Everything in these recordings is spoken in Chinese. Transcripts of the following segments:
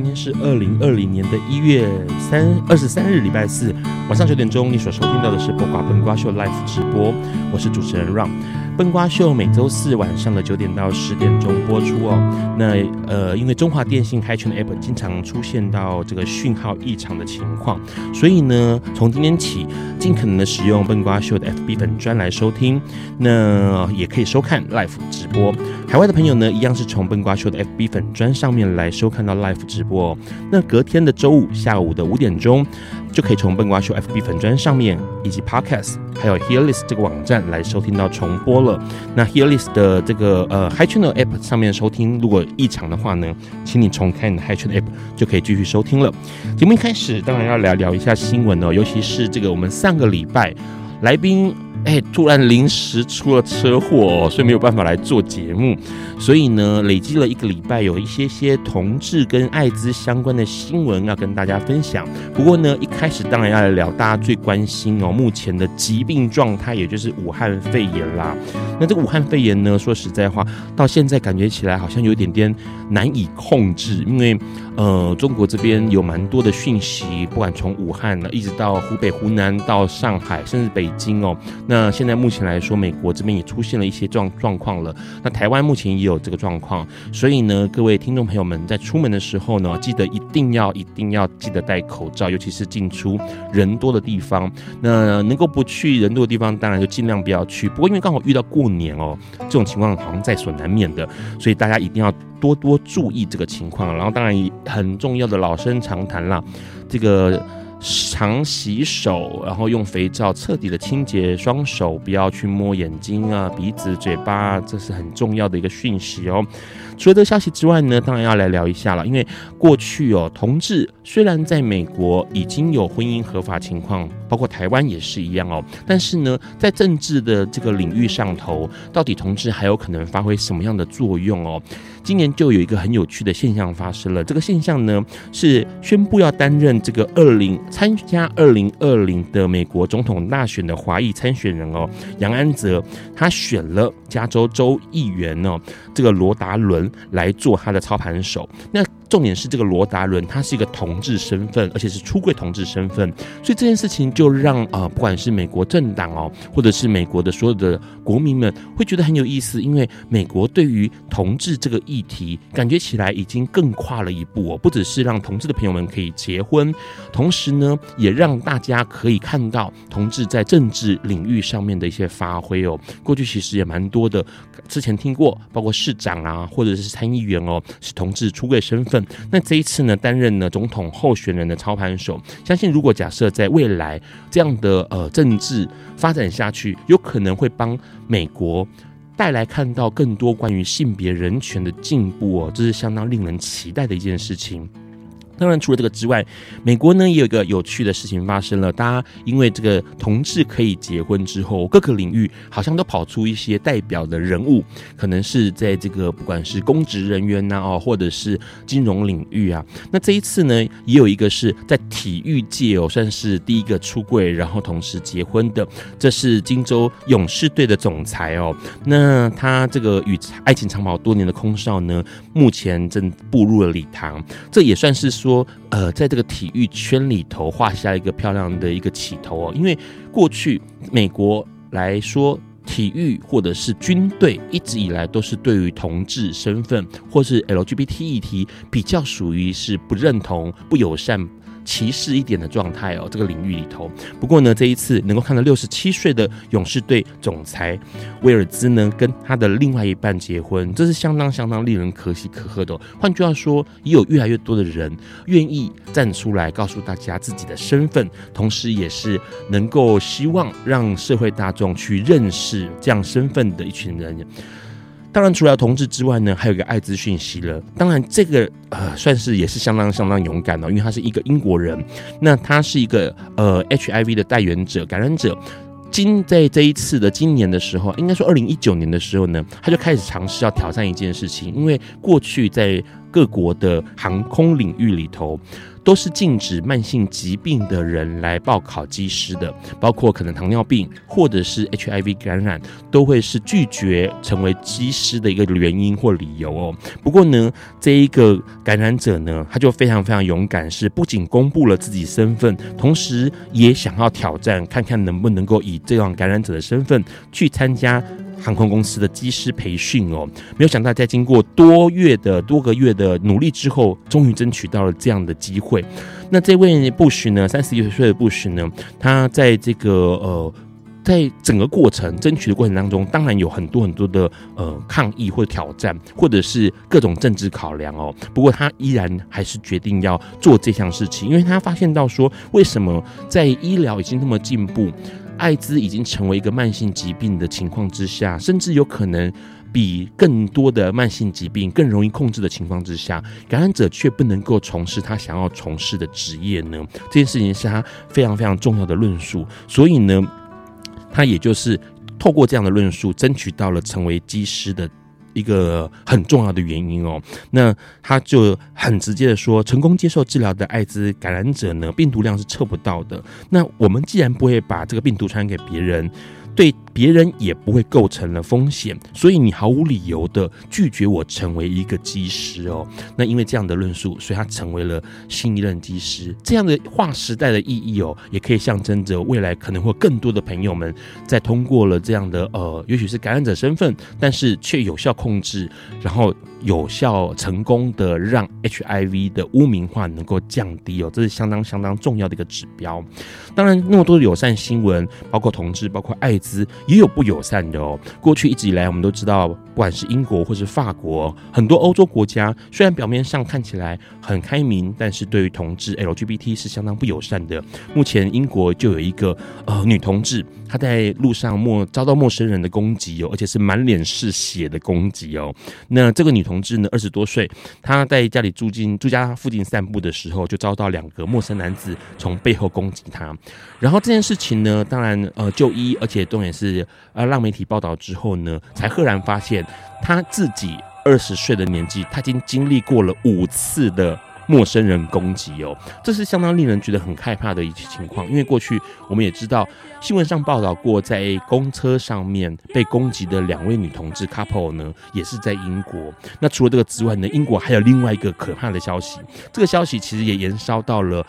今天是二零二零年的一月三二十三日，礼拜四晚上九点钟，你所收听到的是播瓜本瓜秀 Live 直播，我是主持人 Ron。笨瓜秀每周四晚上的九点到十点钟播出哦。那呃，因为中华电信 HiChannel App 经常出现到这个讯号异常的情况，所以呢，从今天起，尽可能的使用笨瓜秀的 FB 粉专来收听，那也可以收看 Live 直播。海外的朋友呢，一样是从笨瓜秀的 FB 粉专上面来收看到 Live 直播哦。那隔天的周五下午的五点钟，就可以从笨瓜秀 FB 粉砖上面，以及 Podcast，还有 Hearlist 这个网站来收听到重播了。那 Hearlist 的这个呃 HiChannel App 上面收听，如果异常的话呢，请你重开你的 HiChannel App 就可以继续收听了。节目一开始当然要聊聊一下新闻哦，尤其是这个我们上个礼拜来宾。哎，突然临时出了车祸，所以没有办法来做节目。所以呢，累积了一个礼拜，有一些些同志跟艾滋相关的新闻要跟大家分享。不过呢，一开始当然要来聊大家最关心哦，目前的疾病状态，也就是武汉肺炎啦。那这个武汉肺炎呢，说实在话，到现在感觉起来好像有点点难以控制，因为呃，中国这边有蛮多的讯息，不管从武汉呢，一直到湖北、湖南到上海，甚至北京哦。那现在目前来说，美国这边也出现了一些状状况了。那台湾目前也有这个状况，所以呢，各位听众朋友们在出门的时候呢，记得一定要一定要记得戴口罩，尤其是进出人多的地方。那能够不去人多的地方，当然就尽量不要去。不过因为刚好遇到过年哦，这种情况好像在所难免的，所以大家一定要多多注意这个情况。然后当然很重要的老生常谈啦，这个。常洗手，然后用肥皂彻底的清洁双手，不要去摸眼睛啊、鼻子、嘴巴，这是很重要的一个讯息哦。除了这个消息之外呢，当然要来聊一下了，因为过去哦，同志虽然在美国已经有婚姻合法情况，包括台湾也是一样哦，但是呢，在政治的这个领域上头，到底同志还有可能发挥什么样的作用哦？今年就有一个很有趣的现象发生了，这个现象呢是宣布要担任这个二零参加二零二零的美国总统大选的华裔参选人哦，杨安泽他选了加州州议员哦，这个罗达伦。来做他的操盘手，那。重点是这个罗达伦，他是一个同志身份，而且是出柜同志身份，所以这件事情就让啊、不管是美国政党哦，或者是美国的所有的国民们，会觉得很有意思，因为美国对于同志这个议题，感觉起来已经更跨了一步哦，不只是让同志的朋友们可以结婚，同时呢，也让大家可以看到同志在政治领域上面的一些发挥哦。过去其实也蛮多的，之前听过，包括市长啊，或者是参议员哦，是同志出柜身份。那这一次呢，担任呢总统候选人的操盘手，相信如果假设在未来这样的呃政治发展下去，有可能会帮美国带来看到更多关于性别人权的进步哦，这是相当令人期待的一件事情。当然，除了这个之外，美国呢也有一个有趣的事情发生了。大家因为这个同志可以结婚之后，各个领域好像都跑出一些代表的人物，可能是在这个不管是公职人员呐哦，或者是金融领域啊。那这一次呢，也有一个是在体育界哦，算是第一个出柜，然后同时结婚的，这是金州勇士队的总裁哦。那他这个与爱情长跑多年的空少呢，目前正步入了礼堂，这也算是说。说呃，在这个体育圈里头画下一个漂亮的一个起头哦，因为过去美国来说，体育或者是军队一直以来都是对于同志身份或是 LGBT 议题比较属于是不认同、不友善。歧视一点的状态哦，这个领域里头。不过呢，这一次能够看到六十七岁的勇士队总裁威尔兹呢，跟他的另外一半结婚，这是相当相当令人可喜可贺的。换句话说，也有越来越多的人愿意站出来告诉大家自己的身份，同时也是能够希望让社会大众去认识这样身份的一群人。当然，除了同志之外呢，还有一个艾滋讯息了。当然，这个呃，算是也是相当相当勇敢哦，因为他是一个英国人，那他是一个呃 HIV 的代言者、感染者。今在这一次的今年的时候，应该说二零一九年的时候呢，他就开始尝试要挑战一件事情，因为过去在各国的航空领域里头。都是禁止慢性疾病的人来报考机师的，包括可能糖尿病或者是 HIV 感染，都会是拒绝成为机师的一个原因或理由哦。不过呢，这一个感染者呢，他就非常非常勇敢，是不仅公布了自己身份，同时也想要挑战，看看能不能够以这样感染者的身份去参加。航空公司的机师培训哦，没有想到在经过多月的多个月的努力之后，终于争取到了这样的机会。那这位布什呢，三十一岁的布什呢，他在这个呃，在整个过程争取的过程当中，当然有很多很多的呃抗议或挑战，或者是各种政治考量哦。不过他依然还是决定要做这项事情，因为他发现到说，为什么在医疗已经那么进步。艾滋已经成为一个慢性疾病的情况之下，甚至有可能比更多的慢性疾病更容易控制的情况之下，感染者却不能够从事他想要从事的职业呢？这件事情是他非常非常重要的论述。所以呢，他也就是透过这样的论述，争取到了成为机师的。一个很重要的原因哦，那他就很直接的说，成功接受治疗的艾滋感染者呢，病毒量是测不到的。那我们既然不会把这个病毒传染给别人。对别人也不会构成了风险，所以你毫无理由的拒绝我成为一个机师哦。那因为这样的论述，所以他成为了新一任机师。这样的划时代的意义哦，也可以象征着未来可能会更多的朋友们在通过了这样的呃，也许是感染者身份，但是却有效控制，然后有效成功的让 HIV 的污名化能够降低哦，这是相当相当重要的一个指标。当然，那么多的友善新闻，包括同志，包括爱资，也有不友善的哦。过去一直以来，我们都知道，不管是英国或是法国，很多欧洲国家，虽然表面上看起来很开明，但是对于同志 LGBT 是相当不友善的。目前英国就有一个呃女同志，她在路上陌遭到陌生人的攻击哦，而且是满脸是血的攻击哦。那这个女同志呢，二十多岁，她在家里住进住家附近散步的时候，就遭到两个陌生男子从背后攻击她。然后这件事情呢，当然呃就医，而且重点是呃让媒体报道之后呢，才赫然发现她自己二十岁的年纪，她已经经历过了五次的陌生人攻击哦，这是相当令人觉得很害怕的一些情况。因为过去我们也知道新闻上报道过，在公车上面被攻击的两位女同志 couple 呢，也是在英国。那除了这个之外呢，英国还有另外一个可怕的消息，这个消息其实也延烧到了。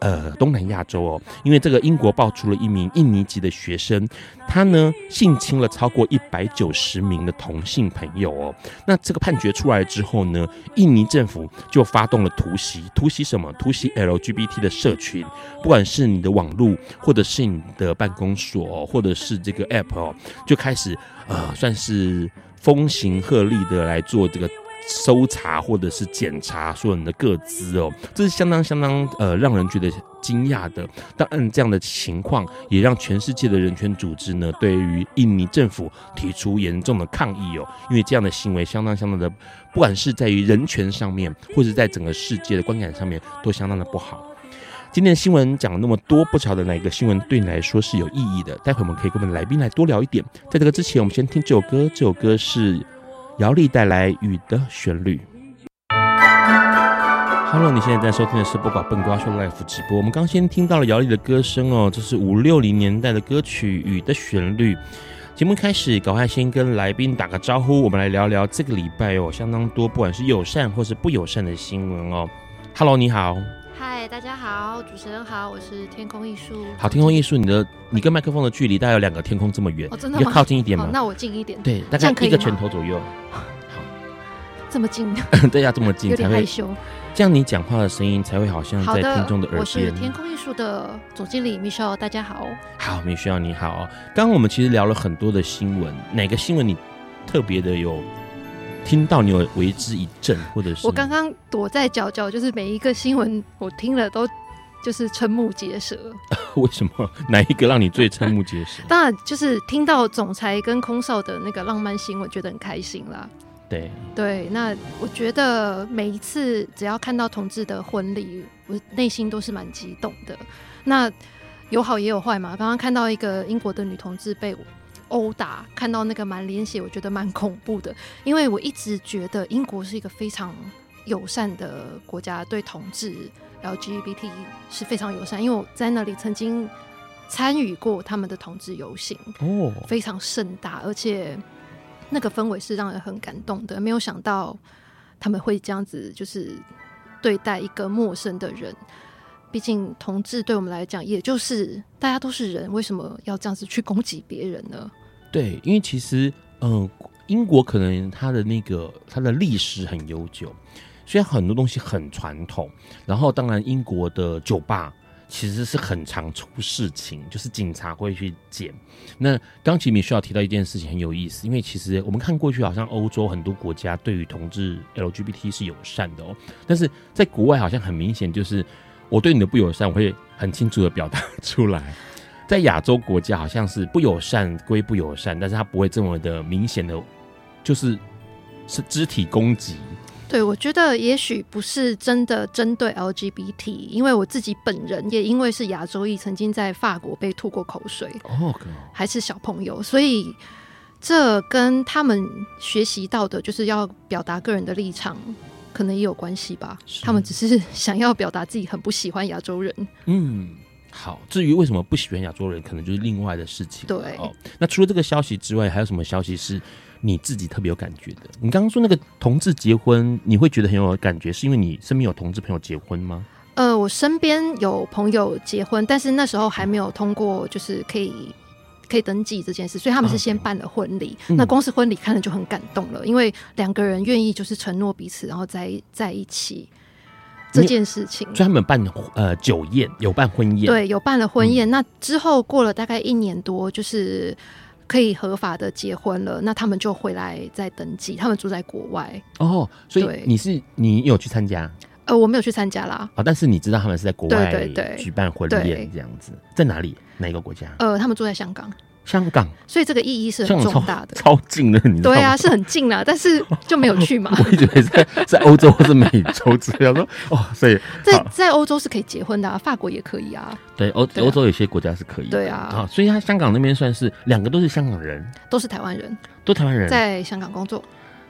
呃，东南亚洲哦，因为这个英国爆出了一名印尼籍的学生，他呢性侵了超过一百九十名的同性朋友哦。那这个判决出来之后呢，印尼政府就发动了突袭，突袭什么？突袭 LGBT 的社群，不管是你的网络，或者是你的办公所，或者是这个 App 哦，就开始呃，算是风行鹤唳的来做这个。搜查或者是检查所有人的个资哦，这是相当相当呃让人觉得惊讶的。当然，这样的情况也让全世界的人权组织呢，对于印尼政府提出严重的抗议哦，因为这样的行为相当相当的，不管是在于人权上面，或者在整个世界的观感上面，都相当的不好。今天的新闻讲了那么多，不晓得哪个新闻对你来说是有意义的。待会我们可以跟我们的来宾来多聊一点。在这个之前，我们先听这首歌，这首歌是。姚丽带来《雨的旋律》。Hello，你现在在收听的是《不寡笨瓜说》Live 直播。我们刚先听到了姚丽的歌声哦，这是五六零年代的歌曲《雨的旋律》。节目开始，赶快先跟来宾打个招呼，我们来聊聊这个礼拜哦，相当多不管是友善或是不友善的新闻哦。Hello，你好。嗨，大家好，主持人好，我是天空艺术。好，天空艺术，你的你跟麦克风的距离大概有两个天空这么远，哦，真的吗？要靠近一点吗？那我近一点。对，大概一个拳头左右。好，这么近？对呀，这么近，才会害羞。这样你讲话的声音才会好像在听众的耳边。我是天空艺术的总经理 Michelle，大家好。好，Michelle 你好。刚刚我们其实聊了很多的新闻，哪个新闻你特别的有听到？你有为之一振，或者是？我刚刚躲在角角，就是每一个新闻我听了都就是瞠目结舌。为什么？哪一个让你最瞠目结舌？当然就是听到总裁跟空少的那个浪漫新闻，觉得很开心啦。对对，那我觉得每一次只要看到同志的婚礼，我内心都是蛮激动的。那有好也有坏嘛。刚刚看到一个英国的女同志被殴打，看到那个满脸血，我觉得蛮恐怖的。因为我一直觉得英国是一个非常友善的国家，对同志 LGBT 是非常友善。因为我在那里曾经参与过他们的同志游行，哦，非常盛大，而且。那个氛围是让人很感动的，没有想到他们会这样子，就是对待一个陌生的人。毕竟同志对我们来讲，也就是大家都是人，为什么要这样子去攻击别人呢？对，因为其实，嗯、英国可能它的那个它的历史很悠久，虽然很多东西很传统，然后当然英国的酒吧。其实是很常出事情，就是警察会去检。那刚其实需要提到一件事情很有意思，因为其实我们看过去，好像欧洲很多国家对于同志 LGBT 是友善的哦，但是在国外好像很明显就是我对你的不友善，我会很清楚的表达出来。在亚洲国家好像是不友善归不友善，但是他不会这么的明显的，就是是肢体攻击。对，我觉得也许不是真的针对 LGBT，因为我自己本人也因为是亚洲裔，曾经在法国被吐过口水，哦，还是小朋友，所以这跟他们学习到的就是要表达个人的立场，可能也有关系吧。他们只是想要表达自己很不喜欢亚洲人。嗯，好，至于为什么不喜欢亚洲人，可能就是另外的事情。对，哦，那除了这个消息之外，还有什么消息是？你自己特别有感觉的，你刚刚说那个同志结婚，你会觉得很有感觉，是因为你身边有同志朋友结婚吗？呃，我身边有朋友结婚，但是那时候还没有通过，就是可以可以登记这件事，所以他们是先办了婚礼。Okay. 那光是婚礼看了就很感动了，嗯、因为两个人愿意就是承诺彼此，然后在在一起这件事情。所以他们办呃酒宴，有办婚宴，对，有办了婚宴。嗯、那之后过了大概一年多，就是。可以合法的结婚了，那他们就回来再登记。他们住在国外哦，所以你是你有去参加？呃，我没有去参加啦。啊、哦，但是你知道他们是在国外举办婚宴这样子，在哪里？哪一个国家？呃，他们住在香港。香港，所以这个意义是很重大的，超，超近的，你知道吗？对啊，是很近啊，但是就没有去嘛。我以为在在欧洲或是美洲这样说哦，所以在在欧洲是可以结婚的啊，法国也可以啊。对，欧欧洲有些国家是可以的。对啊，啊，所以他香港那边算是两个都是香港人，都是台湾人，都台湾人，在香港工作，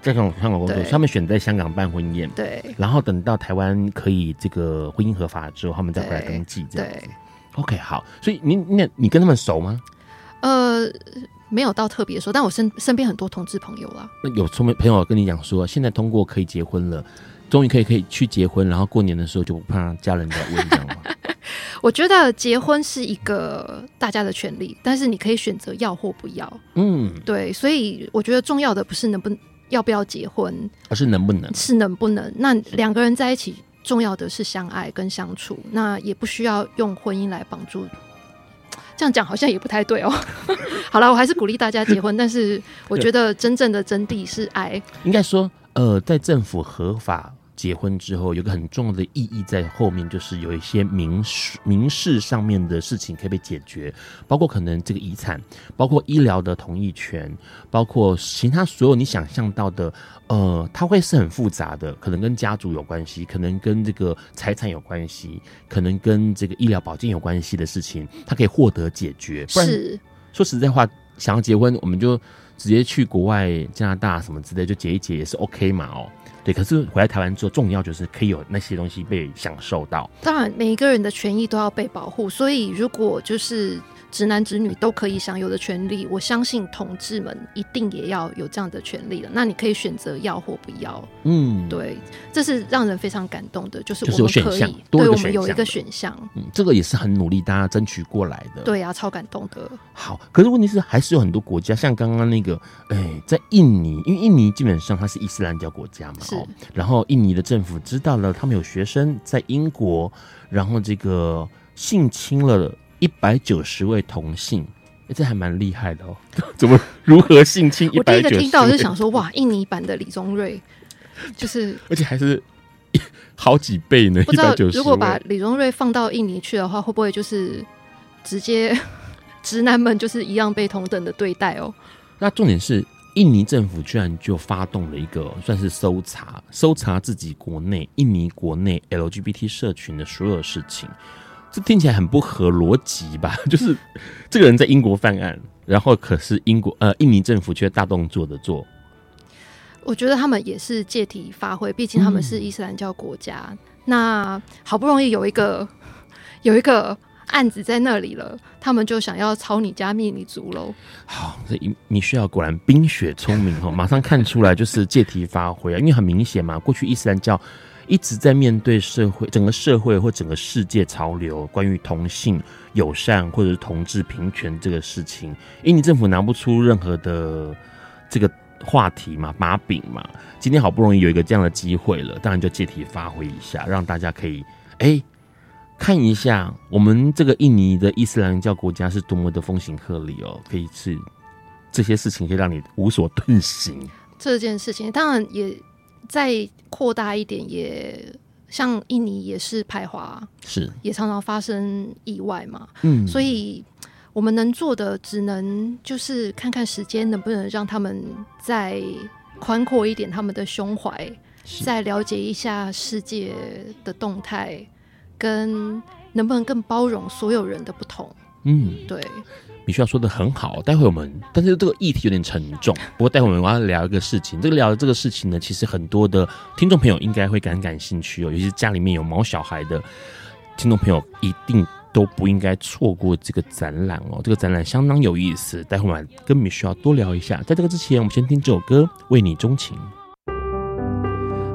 在香港香港工作，他们选在香港办婚宴，对，然后等到台湾可以这个婚姻合法之后，他们再回来登记这样子。对，OK，好，所以你那你跟他们熟吗？呃。没有到特别熟，但我身身边很多同志朋友啦。那有聪明朋友跟你讲说，现在通过可以结婚了，终于可以可以去结婚，然后过年的时候就不怕家人在问，这样吗？我觉得结婚是一个大家的权利，但是你可以选择要或不要。嗯，对，所以我觉得重要的不是能不能要不要结婚，而是能不能是能不能。那两个人在一起，重要的是相爱跟相处，那也不需要用婚姻来绑住。这样讲好像也不太对哦。好了，我还是鼓励大家结婚，但是我觉得真正的真谛是爱。应该说，呃，在政府合法结婚之后，有个很重要的意义在后面，就是有一些民事民事上面的事情可以被解决，包括可能这个遗产，包括医疗的同意权，包括其他所有你想象到的，呃，它会是很复杂的，可能跟家族有关系，可能跟这个财产有关系，可能跟这个医疗保健有关系的事情，它可以获得解决。不然是，说实在话，想要结婚，我们就直接去国外加拿大什么之类就结一结也是 OK 嘛，哦。对，可是回来台湾之后，重要就是可以有那些东西被享受到。当然，每一个人的权益都要被保护，所以如果就是直男直女都可以享有的权利，我相信同志们一定也要有这样的权利了。那你可以选择要或不要。嗯，对，这是让人非常感动的，就是我们可以，对我们有一个选项。嗯，这个也是很努力大家争取过来的。对啊，超感动的。好，可是问题是还是有很多国家，像刚刚那个，哎，在印尼，因为印尼基本上它是伊斯兰教国家嘛，是。然后印尼的政府知道了，他们有学生在英国，然后这个性侵了一百九十位同性，哎，这还蛮厉害的哦。怎么如何性侵一百九十？我第一个听到是想说，哇，印尼版的李宗瑞，就是 而且还是好几倍呢。不知道如果把李宗瑞放到印尼去的话，会不会就是直接 直男们就是一样被同等的对待哦？那重点是。印尼政府居然就发动了一个算是搜查，搜查自己国内印尼国内 LGBT 社群的所有事情，这听起来很不合逻辑吧？就是这个人在英国犯案，然后可是英国呃印尼政府却大动作的做。我觉得他们也是借题发挥，毕竟他们是伊斯兰教国家，嗯、那好不容易有一个 有一个。案子在那里了，他们就想要抄你家灭你族喽。好，这米需要果然冰雪聪明哦，马上看出来就是借题发挥啊，因为很明显嘛，过去伊斯兰教一直在面对社会、整个社会或整个世界潮流，关于同性友善或者是同志平权这个事情，印尼政府拿不出任何的这个话题嘛、把柄嘛。今天好不容易有一个这样的机会了，当然就借题发挥一下，让大家可以哎。看一下我们这个印尼的伊斯兰教国家是多么的风行鹤唳哦，可以是这些事情可以让你无所遁形。这件事情当然也再扩大一点，也像印尼也是排华，是也常常发生意外嘛。嗯，所以我们能做的只能就是看看时间能不能让他们再宽阔一点他们的胸怀，再了解一下世界的动态。跟能不能更包容所有人的不同？嗯，对，你需要说的很好。待会我们，但是这个议题有点沉重。不过待会我们要聊一个事情，这个聊的这个事情呢，其实很多的听众朋友应该会感感兴趣哦，尤其是家里面有毛小孩的听众朋友，一定都不应该错过这个展览哦。这个展览相当有意思，待会我们跟米需要多聊一下。在这个之前，我们先听这首歌《为你钟情》。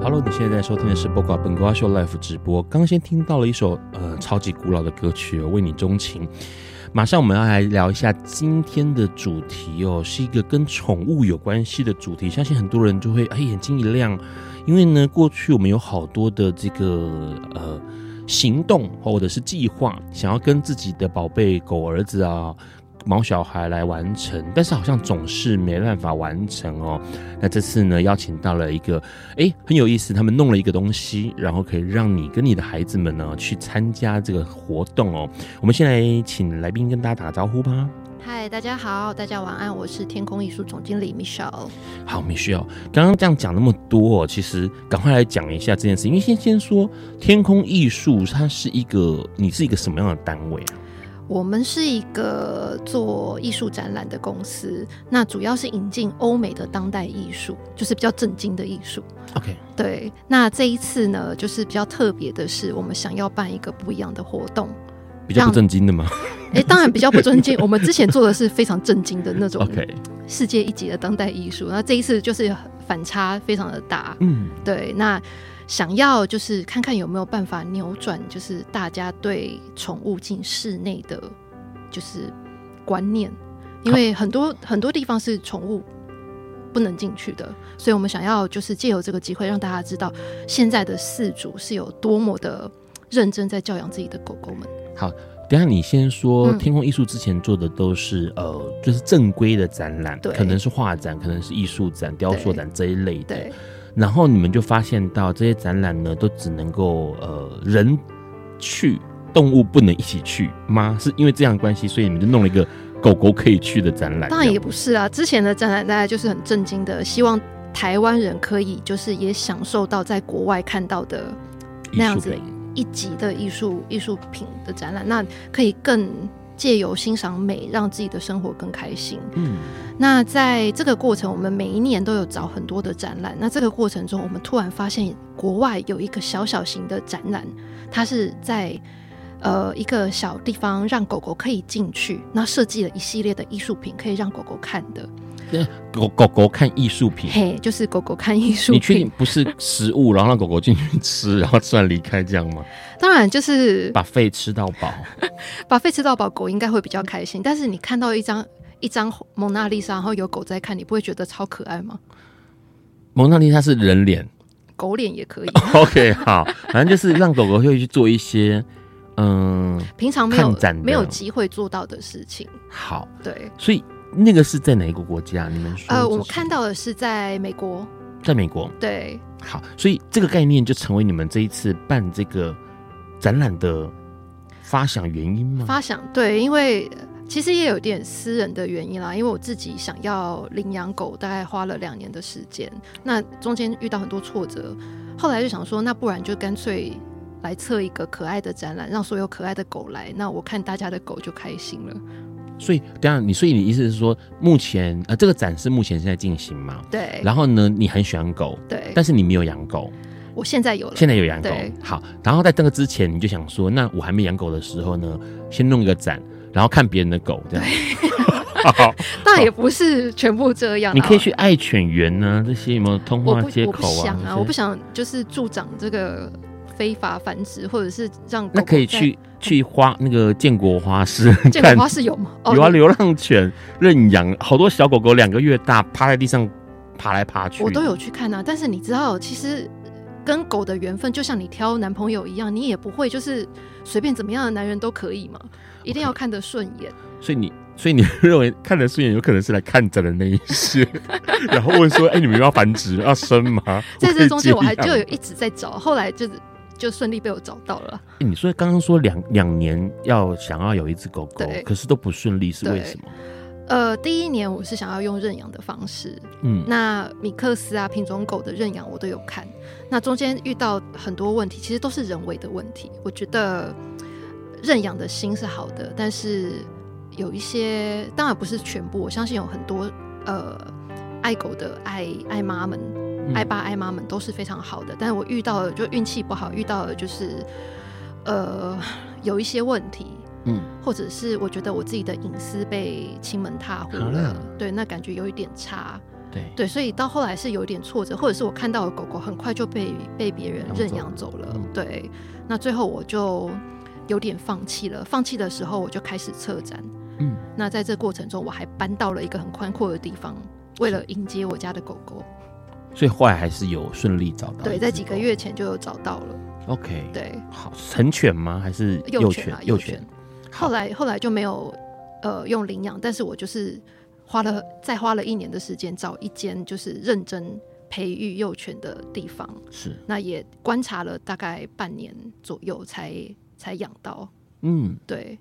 Hello，你现在在收听的是《播瓜本瓜秀》Live 直播。刚刚先听到了一首呃超级古老的歌曲哦，《为你钟情》。马上我们要来聊一下今天的主题哦，是一个跟宠物有关系的主题。相信很多人就会哎眼睛一亮，因为呢过去我们有好多的这个呃行动或者是计划，想要跟自己的宝贝狗儿子啊。毛小孩来完成，但是好像总是没办法完成哦。那这次呢，邀请到了一个，哎，很有意思，他们弄了一个东西，然后可以让你跟你的孩子们呢去参加这个活动哦。我们先来请来宾跟大家打个招呼吧。嗨，大家好，大家晚安，我是天空艺术总经理 Michelle。好，Michelle，刚刚这样讲那么多哦，其实赶快来讲一下我们是一个做艺术展览的公司，那主要是引进欧美的当代艺术，就是比较震惊的艺术。OK，对。那这一次呢，就是比较特别的是，我们想要办一个不一样的活动，比较不震惊的吗？哎、欸，当然比较不震惊。我们之前做的是非常震惊的那种世界一级的当代艺术，那这一次就是反差非常的大。嗯，对。那想要就是看看有没有办法扭转，就是大家对宠物进室内的就是观念，因为很多很多地方是宠物不能进去的，所以我们想要就是借由这个机会让大家知道，现在的饲主是有多么的认真在教养自己的狗狗们。好，等下你先说，天空艺术之前做的都是、嗯、呃，就是正规的展览，可能是画展，可能是艺术展、雕塑展这一类的。对。然后你们就发现到这些展览呢，都只能够呃人去，动物不能一起去吗？是因为这样的关系，所以你们就弄了一个狗狗可以去的展览？当然也不是啊，之前的展览大家就是很震惊的，希望台湾人可以就是也享受到在国外看到的那样子一级的艺术艺术品的展览，那可以更。借由欣赏美，让自己的生活更开心。嗯，那在这个过程，我们每一年都有找很多的展览。那这个过程中，我们突然发现国外有一个小小型的展览，它是在呃一个小地方让狗狗可以进去，那设计了一系列的艺术品可以让狗狗看的。狗狗狗看艺术品，嘿，就是狗狗看艺术品。你确定不是食物，然后让狗狗进去吃，然后吃完离开这样吗？当然，就是把肺吃到饱，把肺吃到饱，狗应该会比较开心。但是你看到一张一张蒙娜丽莎，然后有狗在看，你不会觉得超可爱吗？蒙娜丽莎是人脸，狗脸也可以。OK，好，反正就是让狗狗会去做一些嗯，平常没有没有机会做到的事情。好，对，所以。那个是在哪一个国家？你们说？呃，我看到的是在美国，在美国。对，好，所以这个概念就成为你们这一次办这个展览的发想原因吗？发想对，因为其实也有点私人的原因啦，因为我自己想要领养狗，大概花了两年的时间，那中间遇到很多挫折，后来就想说，那不然就干脆来测一个可爱的展览，让所有可爱的狗来，那我看大家的狗就开心了。所以，等下你，所以你意思是说，目前呃，这个展示目前现在进行吗？对。然后呢，你很喜欢狗，对。但是你没有养狗，我现在有了，现在有养狗。好，然后在这个之前，你就想说，那我还没养狗的时候呢，先弄一个展，然后看别人的狗，这样。好，那也不是全部这样。你可以去爱犬园呢，这些有没有通话接口啊？我不想啊，我不想就是助长这个。非法繁殖，或者是让那可以去去花那个建国花市，建国花市有吗？有啊，流浪犬认养，好多小狗狗两个月大，趴在地上爬来爬去，我都有去看啊。但是你知道，其实跟狗的缘分就像你挑男朋友一样，你也不会就是随便怎么样的男人都可以嘛，一定要看得顺眼。所以你，所以你认为看得顺眼，有可能是来看诊的那一些，然后问说：“哎、欸，你们要繁殖要生吗？”在这中间，我还就有一直在找，后来就是。就顺利被我找到了。欸、你说刚刚说两两年要想要有一只狗狗，可是都不顺利，是为什么？呃，第一年我是想要用认养的方式，嗯，那米克斯啊品种狗的认养我都有看，那中间遇到很多问题，其实都是人为的问题。我觉得认养的心是好的，但是有一些当然不是全部，我相信有很多呃爱狗的爱爱妈们。爱爸爱妈们都是非常好的，但是我遇到的就运气不好，遇到了就是呃有一些问题，嗯，或者是我觉得我自己的隐私被亲门踏户了，对，那感觉有一点差，对。对，所以到后来是有一点挫折，或者是我看到的狗狗很快就被被别人认养走了，对，那最后我就有点放弃了，放弃的时候我就开始策展，嗯，那在这过程中我还搬到了一个很宽阔的地方，为了迎接我家的狗狗。所以后来还是有顺利找到，对，在几个月前就有找到了。OK，对，好，成犬吗？还是幼犬？幼犬。后来后来就没有呃用领养，但是我就是花了再花了一年的时间找一间就是认真培育幼犬的地方，是，那也观察了大概半年左右才才养到。嗯，对。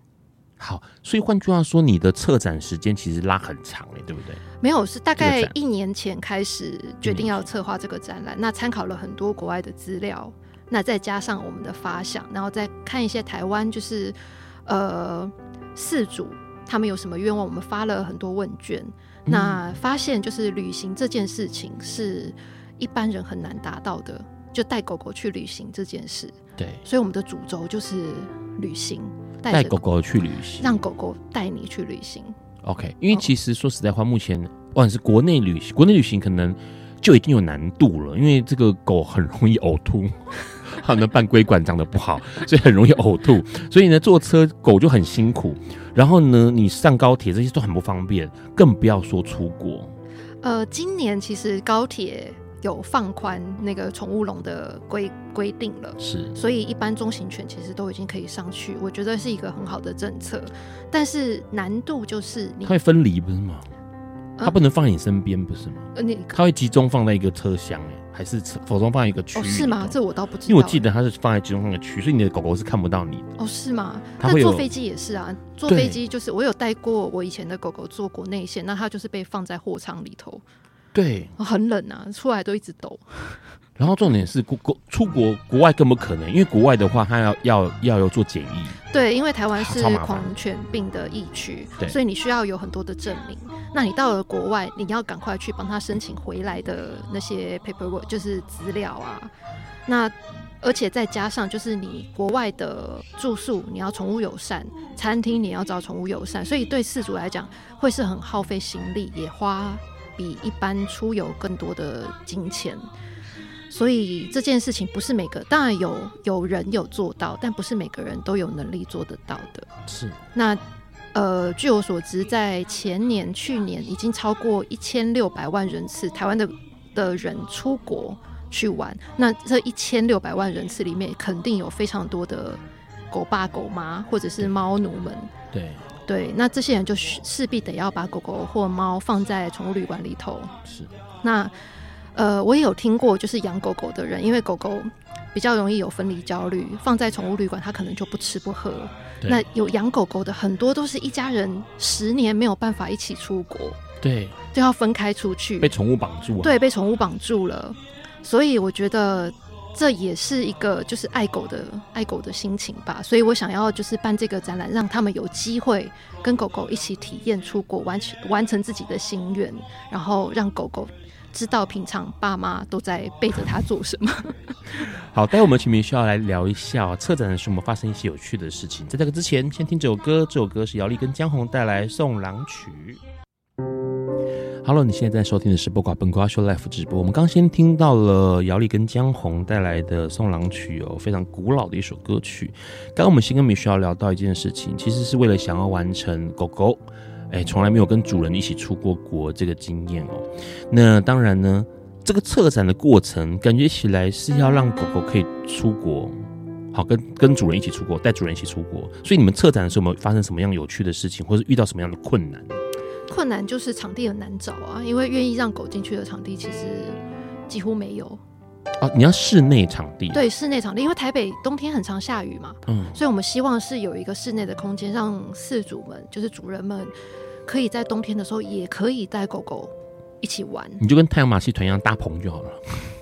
好，所以换句话说，你的策展时间其实拉很长嘞，对不对？没有，是大概一年前开始决定要策划这个展览，那参考了很多国外的资料，那再加上我们的发想，然后再看一些台湾就是呃四主他们有什么愿望，我们发了很多问卷，嗯、那发现就是旅行这件事情是一般人很难达到的，就带狗狗去旅行这件事，对，所以我们的主轴就是旅行。带狗狗去旅行，让狗狗带你去旅行。OK，因为其实说实在话，目前不管是国内旅行，国内旅行可能就已经有难度了，因为这个狗很容易呕吐，它的半规管长得不好，所以很容易呕吐。所以呢，坐车狗就很辛苦，然后呢，你上高铁这些都很不方便，更不要说出国。呃，今年其实高铁。有放宽那个宠物笼的规规定了，是，所以一般中型犬其实都已经可以上去，我觉得是一个很好的政策。但是难度就是你，它会分离不是吗？它不能放在你身边不是吗？呃，你它会集中放在一个车厢哎，还是否中放在一个区域？是吗？这我倒不知道，因为我记得它是放在集中放个区，所以你的狗狗是看不到你的。哦，是吗？它坐飞机也是啊，坐飞机就是我有带过我以前的狗狗坐国内线，那它就是被放在货舱里头。对，很冷啊，出来都一直抖。然后重点是国国出国国外更不可能，因为国外的话，他要要要有做检疫。对，因为台湾是狂犬病的疫区，所以你需要有很多的证明。那你到了国外，你要赶快去帮他申请回来的那些 paperwork，就是资料啊。那而且再加上就是你国外的住宿，你要宠物友善，餐厅你要找宠物友善，所以对饲主来讲会是很耗费心力，也花比一般出游更多的金钱。所以这件事情不是每个，当然有有人有做到，但不是每个人都有能力做得到的。是。那呃，据我所知，在前年、去年已经超过一千六百万人次台湾的的人出国。去玩，那这一千六百万人次里面，肯定有非常多的狗爸狗妈或者是猫奴们。对对，那这些人就势必得要把狗狗或猫放在宠物旅馆里头。是。那呃，我也有听过，就是养狗狗的人，因为狗狗比较容易有分离焦虑，放在宠物旅馆，它可能就不吃不喝。那有养狗狗的很多都是一家人十年没有办法一起出国，对，就要分开出去，被宠物绑住啊。对，被宠物绑住了。所以我觉得这也是一个就是爱狗的爱狗的心情吧。所以我想要就是办这个展览，让他们有机会跟狗狗一起体验出国，完成完成自己的心愿，然后让狗狗知道平常爸妈都在背着它做什么。好，待会我们前面需要来聊一下策展的时候，我们发生一些有趣的事情。在这个之前，先听这首歌，这首歌是姚丽跟江红带来《送郎曲》。Hello，你现在在收听的是播挂本瓜秀 Life 直播。我们刚先听到了姚丽跟江红带来的《送郎曲》哦，非常古老的一首歌曲。刚刚我们先跟米需要聊到一件事情，其实是为了想要完成狗狗，哎，从来没有跟主人一起出过国这个经验哦。那当然呢，这个策展的过程感觉起来是要让狗狗可以出国，好跟跟主人一起出国，带主人一起出国。所以你们策展的时候有没有发生什么样有趣的事情，或是遇到什么样的困难？困难就是场地很难找啊，因为愿意让狗进去的场地其实几乎没有。哦、啊，你要室内场地？对，室内场地，因为台北冬天很常下雨嘛，嗯，所以我们希望是有一个室内的空间，让饲主们，就是主人们，可以在冬天的时候也可以带狗狗一起玩。你就跟太阳马戏团一样搭棚就好了。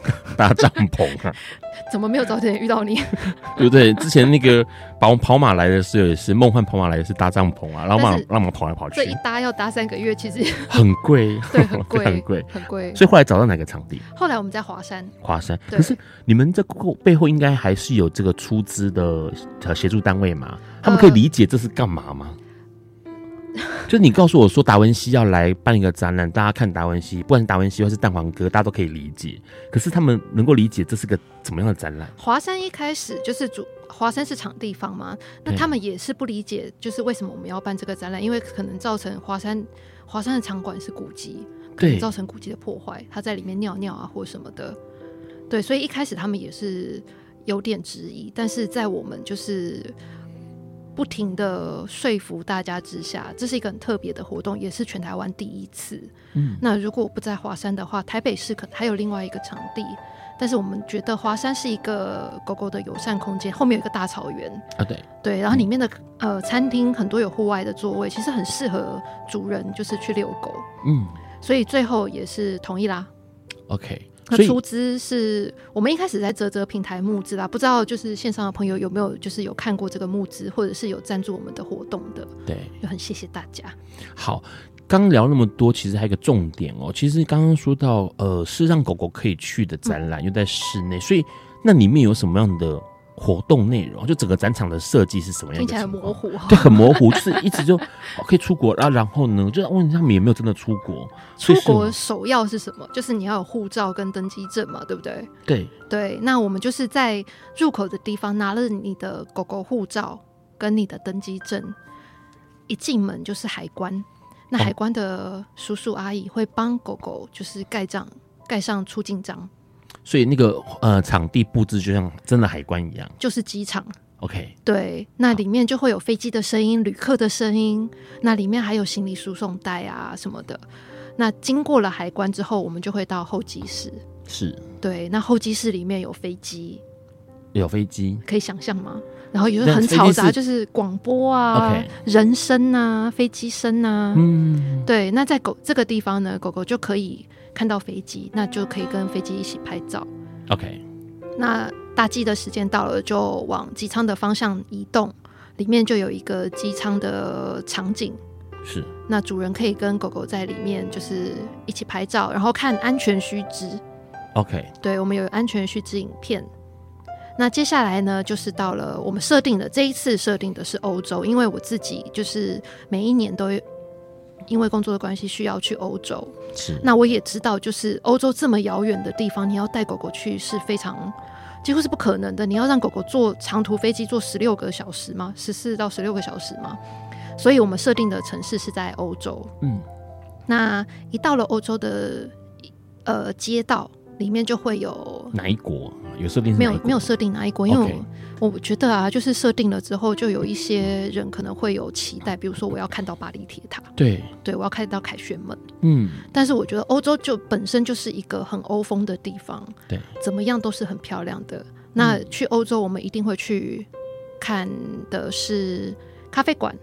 搭帐篷啊？怎么没有早点遇到你？对不对？之前那个跑跑马来的时候也是，梦幻跑马来的是搭帐篷啊，然后让让马跑来跑去。这一搭要搭三个月，其实很贵，对，很贵，很贵，很贵。所以后来找到哪个场地？后来我们在华山。华山。可是你们这个背后应该还是有这个出资的协助单位嘛？他们可以理解这是干嘛吗？呃 就是你告诉我说达文西要来办一个展览，大家看达文西，不管是达文西或是蛋黄哥，大家都可以理解。可是他们能够理解这是个怎么样的展览？华山一开始就是主华山是场地方嘛，那他们也是不理解，就是为什么我们要办这个展览？因为可能造成华山华山的场馆是古迹，可能造成古迹的破坏，他在里面尿尿啊或什么的。对，所以一开始他们也是有点质疑，但是在我们就是。不停的说服大家之下，这是一个很特别的活动，也是全台湾第一次。嗯，那如果我不在华山的话，台北市可能还有另外一个场地，但是我们觉得华山是一个狗狗的友善空间，后面有一个大草原啊，对对，然后里面的、嗯、呃餐厅很多有户外的座位，其实很适合主人就是去遛狗。嗯，所以最后也是同意啦。OK。那出资是我们一开始在泽泽平台募资啦，不知道就是线上的朋友有没有就是有看过这个募资，或者是有赞助我们的活动的？对，就很谢谢大家。好，刚聊那么多，其实还有一个重点哦。其实刚刚说到，呃，是让狗狗可以去的展览，又在室内，所以那里面有什么样的？活动内容就整个展场的设计是什么样的？听起来很模糊，对，很模糊，就是一直就可以出国，然后然后呢，就问他们有没有真的出国？出国首要是什么？就是你要有护照跟登机证嘛，对不对？对对，那我们就是在入口的地方拿了你的狗狗护照跟你的登机证，一进门就是海关，那海关的叔叔阿姨会帮狗狗就是盖章，盖上出境章。所以那个呃场地布置就像真的海关一样，就是机场。OK，对，那里面就会有飞机的声音、旅客的声音，那里面还有行李输送带啊什么的。那经过了海关之后，我们就会到候机室。是，对，那候机室里面有飞机，有飞机，可以想象吗？然后也是很嘈杂，就是广播啊、人声啊、飞机声啊。嗯，对，那在狗这个地方呢，狗狗就可以。看到飞机，那就可以跟飞机一起拍照。OK，那大机的时间到了，就往机舱的方向移动。里面就有一个机舱的场景，是。那主人可以跟狗狗在里面，就是一起拍照，然后看安全须知。OK，对，我们有安全须知影片。那接下来呢，就是到了我们设定的这一次设定的是欧洲，因为我自己就是每一年都因为工作的关系需要去欧洲。是。那我也知道，就是欧洲这么遥远的地方，你要带狗狗去是非常几乎是不可能的。你要让狗狗坐长途飞机坐十六个小时吗？十四到十六个小时吗？所以我们设定的城市是在欧洲。嗯。那一到了欧洲的呃街道里面，就会有哪一国？有设定没有？没有设定哪一国？因为我我觉得啊，就是设定了之后，就有一些人可能会有期待，比如说我要看到巴黎铁塔，对对，我要看到凯旋门，嗯。但是我觉得欧洲就本身就是一个很欧风的地方，对，怎么样都是很漂亮的。那去欧洲，我们一定会去看的是咖啡馆.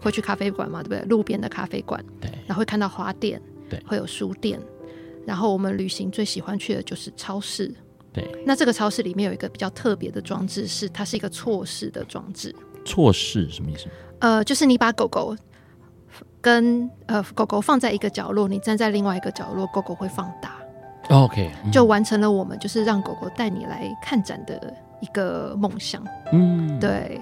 会去咖啡馆嘛，对不对？路边的咖啡馆，对，然后会看到花店，对，会有书店，然后我们旅行最喜欢去的就是超市。对，那这个超市里面有一个比较特别的装置，是它是一个错视的装置。错视什么意思？呃，就是你把狗狗跟呃狗狗放在一个角落，你站在另外一个角落，狗狗会放大。OK，就完成了我们就是让狗狗带你来看展的一个梦想。嗯，对。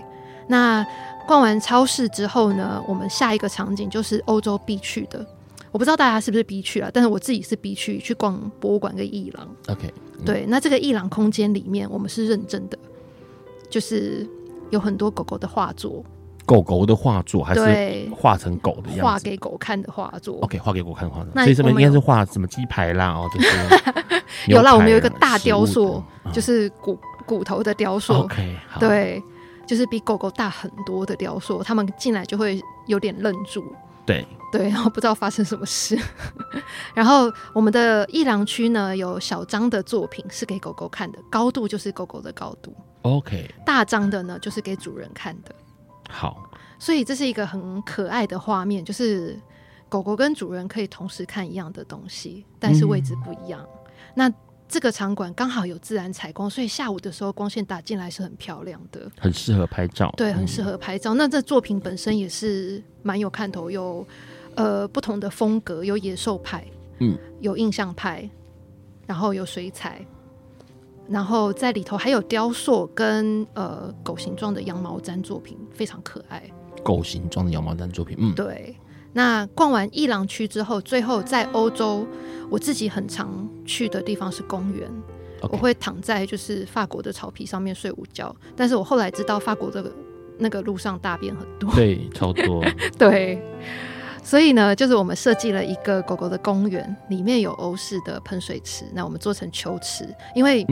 那逛完超市之后呢，我们下一个场景就是欧洲必去的。我不知道大家是不是 B 去啊，但是我自己是 B 去去逛博物馆跟艺廊。OK。对，那这个艺廊空间里面，我们是认真的，就是有很多狗狗的画作，狗狗的画作还是画成狗的样子，画给狗看的画作。OK，画给狗看的画作。所以这边应该是画什么鸡排啦，哦，这些 有啦。我们有一个大雕塑，就是骨骨头的雕塑。OK，对，就是比狗狗大很多的雕塑，他们进来就会有点愣住。对对，然后不知道发生什么事。然后我们的艺廊区呢，有小张的作品是给狗狗看的，高度就是狗狗的高度。OK，大张的呢就是给主人看的。好，所以这是一个很可爱的画面，就是狗狗跟主人可以同时看一样的东西，但是位置不一样。嗯、那这个场馆刚好有自然采光，所以下午的时候光线打进来是很漂亮的，很适合拍照。对，很适合拍照。嗯、那这作品本身也是蛮有看头，有呃不同的风格，有野兽派，嗯，有印象派，然后有水彩，然后在里头还有雕塑跟呃狗形状的羊毛毡作品，非常可爱。狗形状的羊毛毡作品，嗯，对。那逛完伊朗区之后，最后在欧洲，我自己很常去的地方是公园。我会躺在就是法国的草皮上面睡午觉。但是我后来知道法国的那个路上大便很多，对，超多。对，所以呢，就是我们设计了一个狗狗的公园，里面有欧式的喷水池。那我们做成球池，因为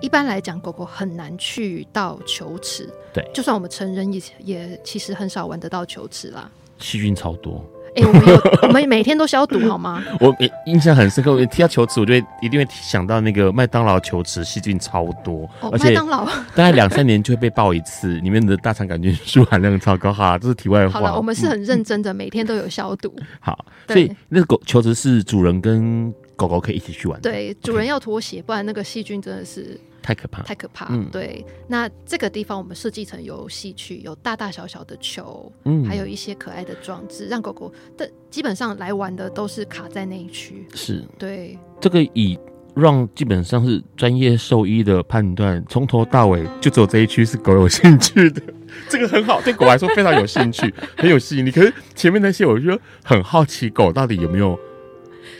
一般来讲，狗狗很难去到球池。对，就算我们成人也也其实很少玩得到球池啦，细菌超多。哎、欸，我们有，我们每天都消毒好吗？我印象很深刻，我提到球池，我就会一定会想到那个麦当劳球池，细菌超多，哦、而且麦当劳 大概两三年就会被爆一次，里面的大肠杆菌素含量超高哈，这是题外话。好了，我们是很认真的，嗯、每天都有消毒。好，所以那个狗球池是主人跟狗狗可以一起去玩的。对，主人要脱鞋，不然那个细菌真的是。太可怕，太可怕。嗯，对。那这个地方我们设计成游戏区，有大大小小的球，嗯，还有一些可爱的装置，让狗狗的基本上来玩的都是卡在那一区。是，对。这个以让基本上是专业兽医的判断，从头到尾就只有这一区是狗有兴趣的，这个很好，对狗来说非常有兴趣，很有吸引力。可是前面那些，我就很好奇，狗到底有没有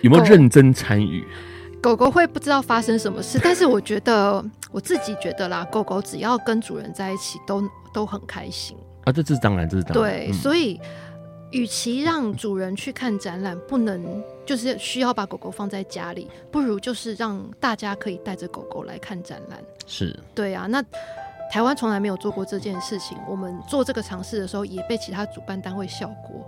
有没有认真参与？狗狗会不知道发生什么事，但是我觉得我自己觉得啦，狗狗只要跟主人在一起都，都都很开心啊。这这是当然，这是当然。对，嗯、所以与其让主人去看展览，不能就是需要把狗狗放在家里，不如就是让大家可以带着狗狗来看展览。是，对啊。那台湾从来没有做过这件事情，我们做这个尝试的时候，也被其他主办单位笑过。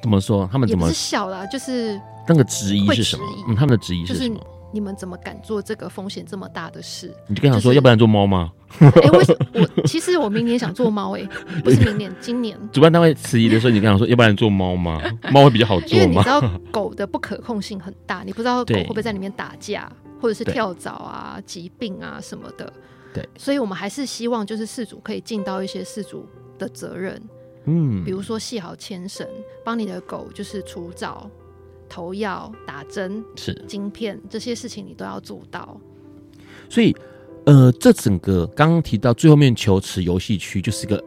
怎么说？他们怎么是笑啦？就是那个质疑是什么？嗯，他们的质疑是什么？就是你们怎么敢做这个风险这么大的事？你就跟他说，就是、要不然做猫吗？哎、欸，为什么我其实我明年想做猫，哎，不是明年，今年。主办单位迟疑的时候，你跟他说，要不然做猫吗？猫会比较好做吗？因为你知道狗的不可控性很大，你不知道狗会不会在里面打架，或者是跳蚤啊、疾病啊什么的。对，所以我们还是希望就是事主可以尽到一些事主的责任，嗯，比如说系好牵绳，帮你的狗就是除蚤。投药、打针、是晶片这些事情，你都要做到。所以，呃，这整个刚刚提到最后面球池游戏区就是一个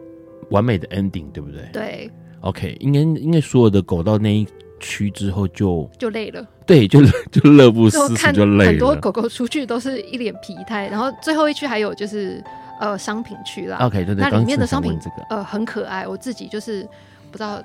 完美的 ending，对不对？对。OK，应该应该所有的狗到那一区之后就就累了。对，就就乐不思蜀，就累了。很多狗狗出去都是一脸疲态，然后最后一区还有就是呃商品区啦。OK，对对，那里面的商品这个呃很可爱，我自己就是不知道。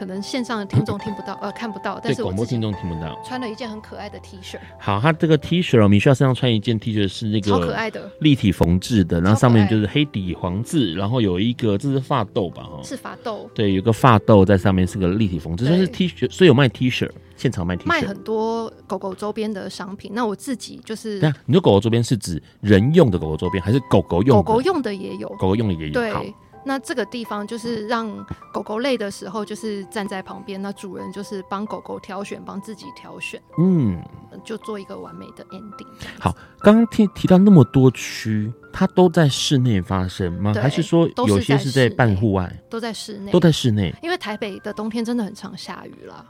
啊，可能线上的听众听不到，呃，看不到，但是广播听众听不到。穿了一件很可爱的 T 恤。好，他这个 T 恤哦，米需要身上穿一件 T 恤是那个超可爱的立体缝制的，然后上面就是黑底黄字，然后有一个这是发豆吧？哈，是发豆。对，有个发豆在上面是个立体缝制，就是 T 恤，所以有卖 T 恤，现场卖 T 恤，卖很多狗狗周边的商品。那我自己就是，你说狗狗周边是指人用的狗狗周边，还是狗狗用？狗狗用的也有，狗狗用的也有。对。那这个地方就是让狗狗累的时候，就是站在旁边，那主人就是帮狗狗挑选，帮自己挑选，嗯，就做一个完美的 ending。好，刚刚提提到那么多区，它都在室内发生吗？还是说有些是在半户外？都在室内，都在室内。因为台北的冬天真的很常下雨啦，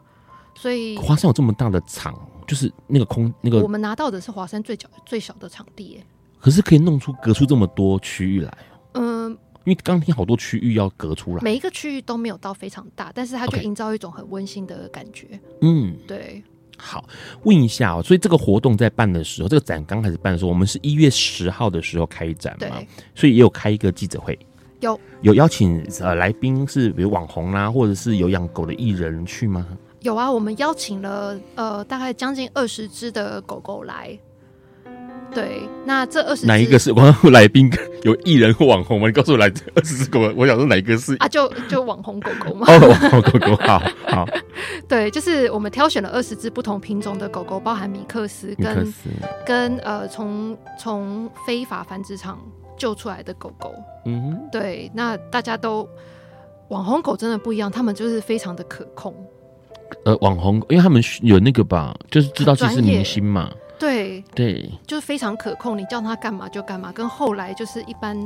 所以华山有这么大的场，就是那个空那个，我们拿到的是华山最小最小的场地耶，可是可以弄出隔出这么多区域来，嗯。因为刚听好多区域要隔出来，每一个区域都没有到非常大，但是它就营造一种很温馨的感觉。嗯，对。好，问一下哦，所以这个活动在办的时候，这个展刚开始办的时候，我们是一月十号的时候开展嘛？对。所以也有开一个记者会，有有邀请呃来宾是比如网红啦，或者是有养狗的艺人去吗？有啊，我们邀请了呃大概将近二十只的狗狗来。对，那这二十哪一个是网来宾？有艺人或网红吗？你告诉我来这二十只狗，我想说哪一个是啊？就就网红狗狗嘛。哦，网红狗狗，好好。对，就是我们挑选了二十只不同品种的狗狗，包含米克斯跟跟呃从从非法繁殖场救出来的狗狗。嗯哼，对，那大家都网红狗真的不一样，他们就是非常的可控。呃，网红，因为他们有那个吧，就是知道这是明星嘛。对对，就是非常可控，你叫它干嘛就干嘛，跟后来就是一般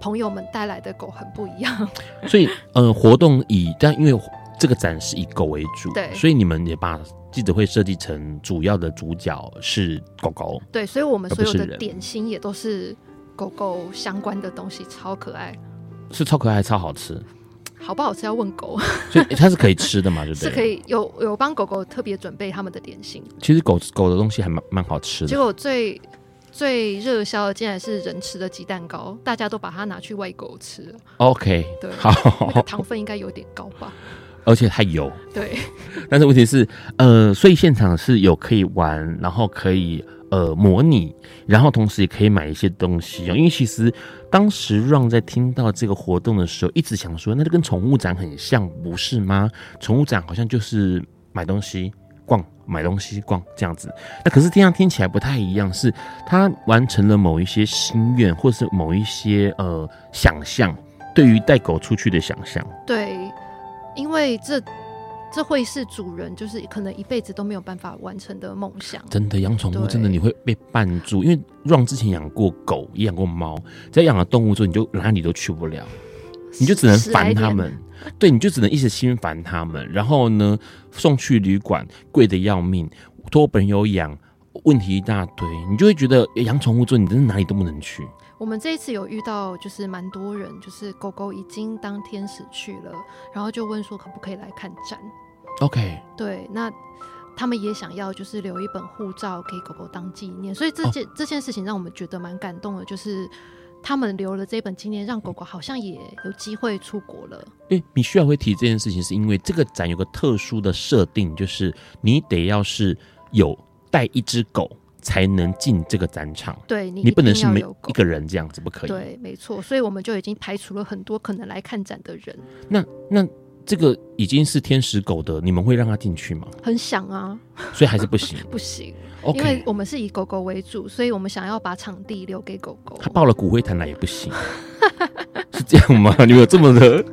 朋友们带来的狗很不一样。所以，呃，活动以但因为这个展是以狗为主，对，所以你们也把记者会设计成主要的主角是狗狗。对，所以我们所有的点心也都是狗狗相关的东西，超可爱，是超可爱，超好吃。好不好吃要问狗，所以它是可以吃的嘛？对不对？是可以有有帮狗狗特别准备他们的点心。其实狗狗的东西还蛮蛮好吃的。结果最最热销的竟然是人吃的鸡蛋糕，大家都把它拿去喂狗吃。OK，对，好，那个糖分应该有点高吧？而且太油。对，但是问题是，呃，所以现场是有可以玩，然后可以。呃，模拟，然后同时也可以买一些东西哦。因为其实当时让在听到这个活动的时候，一直想说，那就跟宠物展很像，不是吗？宠物展好像就是买东西逛，买东西逛这样子。那可是这样听起来不太一样，是他完成了某一些心愿，或是某一些呃想象，对于带狗出去的想象。对，因为这。这会是主人就是可能一辈子都没有办法完成的梦想。真的养宠物，真的你会被绊住，因为 Ron 之前养过狗，也养过猫，只要养了动物之后，你就哪里都去不了，你就只能烦他们。对，你就只能一直心烦他们。然后呢，送去旅馆贵的要命，托朋友养，问题一大堆，你就会觉得养宠物之后，你真的哪里都不能去。我们这一次有遇到，就是蛮多人，就是狗狗已经当天使去了，然后就问说可不可以来看展。OK，对，那他们也想要就是留一本护照给狗狗当纪念，所以这件、oh. 这件事情让我们觉得蛮感动的，就是他们留了这本纪念，让狗狗好像也有机会出国了。因为你需要会提这件事情，是因为这个展有个特殊的设定，就是你得要是有带一只狗。才能进这个展场，对你，你不能是没一个人这样子，不可以。对，没错，所以我们就已经排除了很多可能来看展的人。那那这个已经是天使狗的，你们会让他进去吗？很想啊，所以还是不行，不行。因为我们是以狗狗为主，所以我们想要把场地留给狗狗。他抱了骨灰坛来也不行，是这样吗？你们有这么的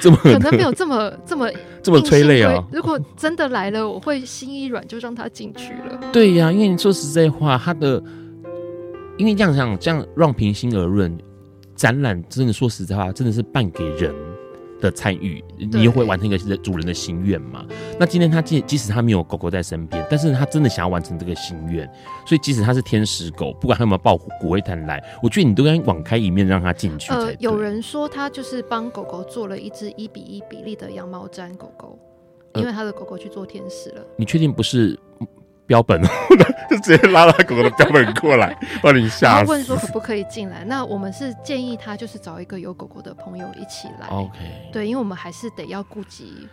这么的可能没有这么这么这么催泪啊？如果真的来了，我会心一软就让他进去了。对呀、啊，因为你说实在话，他的因为这样想，这样让平心而论，展览真的说实在话，真的是办给人的参与，你又会完成一个主人的心愿嘛？那今天他即即使他没有狗狗在身边，但是他真的想要完成这个心愿，所以即使他是天使狗，不管他有没有抱骨灰坛来，我觉得你都应该网开一面让他进去。呃，有人说他就是帮狗狗做了一只一比一比例的羊毛毡狗狗，因为他的狗狗去做天使了。呃、你确定不是？标本，就直接拉了狗狗的标本过来，帮你下。然后问说可不可以进来？那我们是建议他就是找一个有狗狗的朋友一起来。OK，对，因为我们还是得要顾及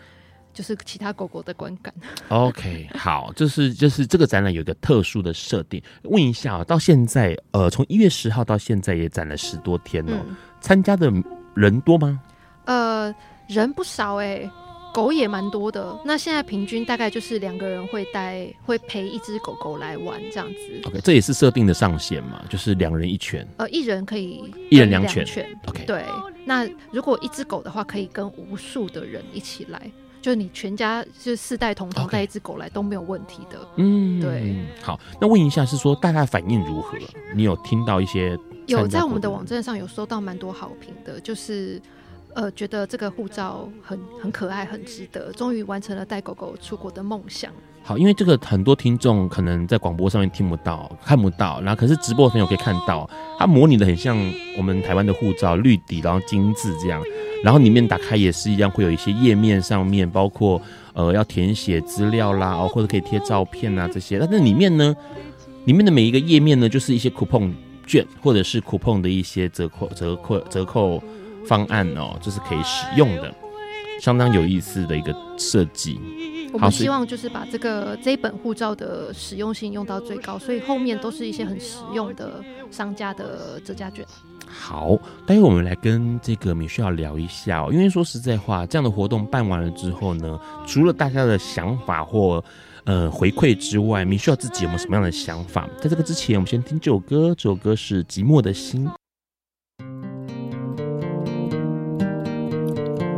就是其他狗狗的观感。OK，好，就是就是这个展览有一个特殊的设定。问一下啊，到现在呃，从一月十号到现在也展了十多天哦，参、嗯、加的人多吗？呃，人不少哎、欸。狗也蛮多的，那现在平均大概就是两个人会带，会陪一只狗狗来玩这样子。OK，这也是设定的上限嘛，就是两人一犬。呃，一人可以一人两犬。OK，对。那如果一只狗的话，可以跟无数的人一起来，就是你全家就四代同堂带一只狗来都没有问题的。嗯，对。好，那问一下是说大概反应如何？你有听到一些？有在我们的网站上有收到蛮多好评的，就是。呃，觉得这个护照很很可爱，很值得，终于完成了带狗狗出国的梦想。好，因为这个很多听众可能在广播上面听不到、看不到，然后可是直播的朋友可以看到，它模拟的很像我们台湾的护照，绿底然后金字这样，然后里面打开也是一样，会有一些页面上面包括呃要填写资料啦，哦或者可以贴照片啊这些，但是里面呢，里面的每一个页面呢，就是一些 coupon 券或者是 coupon 的一些折扣、折扣、折扣。方案哦，就是可以使用的，相当有意思的一个设计。我们希望就是把这个这一本护照的实用性用到最高，所以后面都是一些很实用的商家的折价券。好，待会我们来跟这个米需要聊一下哦，因为说实在话，这样的活动办完了之后呢，除了大家的想法或呃回馈之外，米需要自己有没有什么样的想法？在这个之前，我们先听这首歌，这首歌是《寂寞的心》。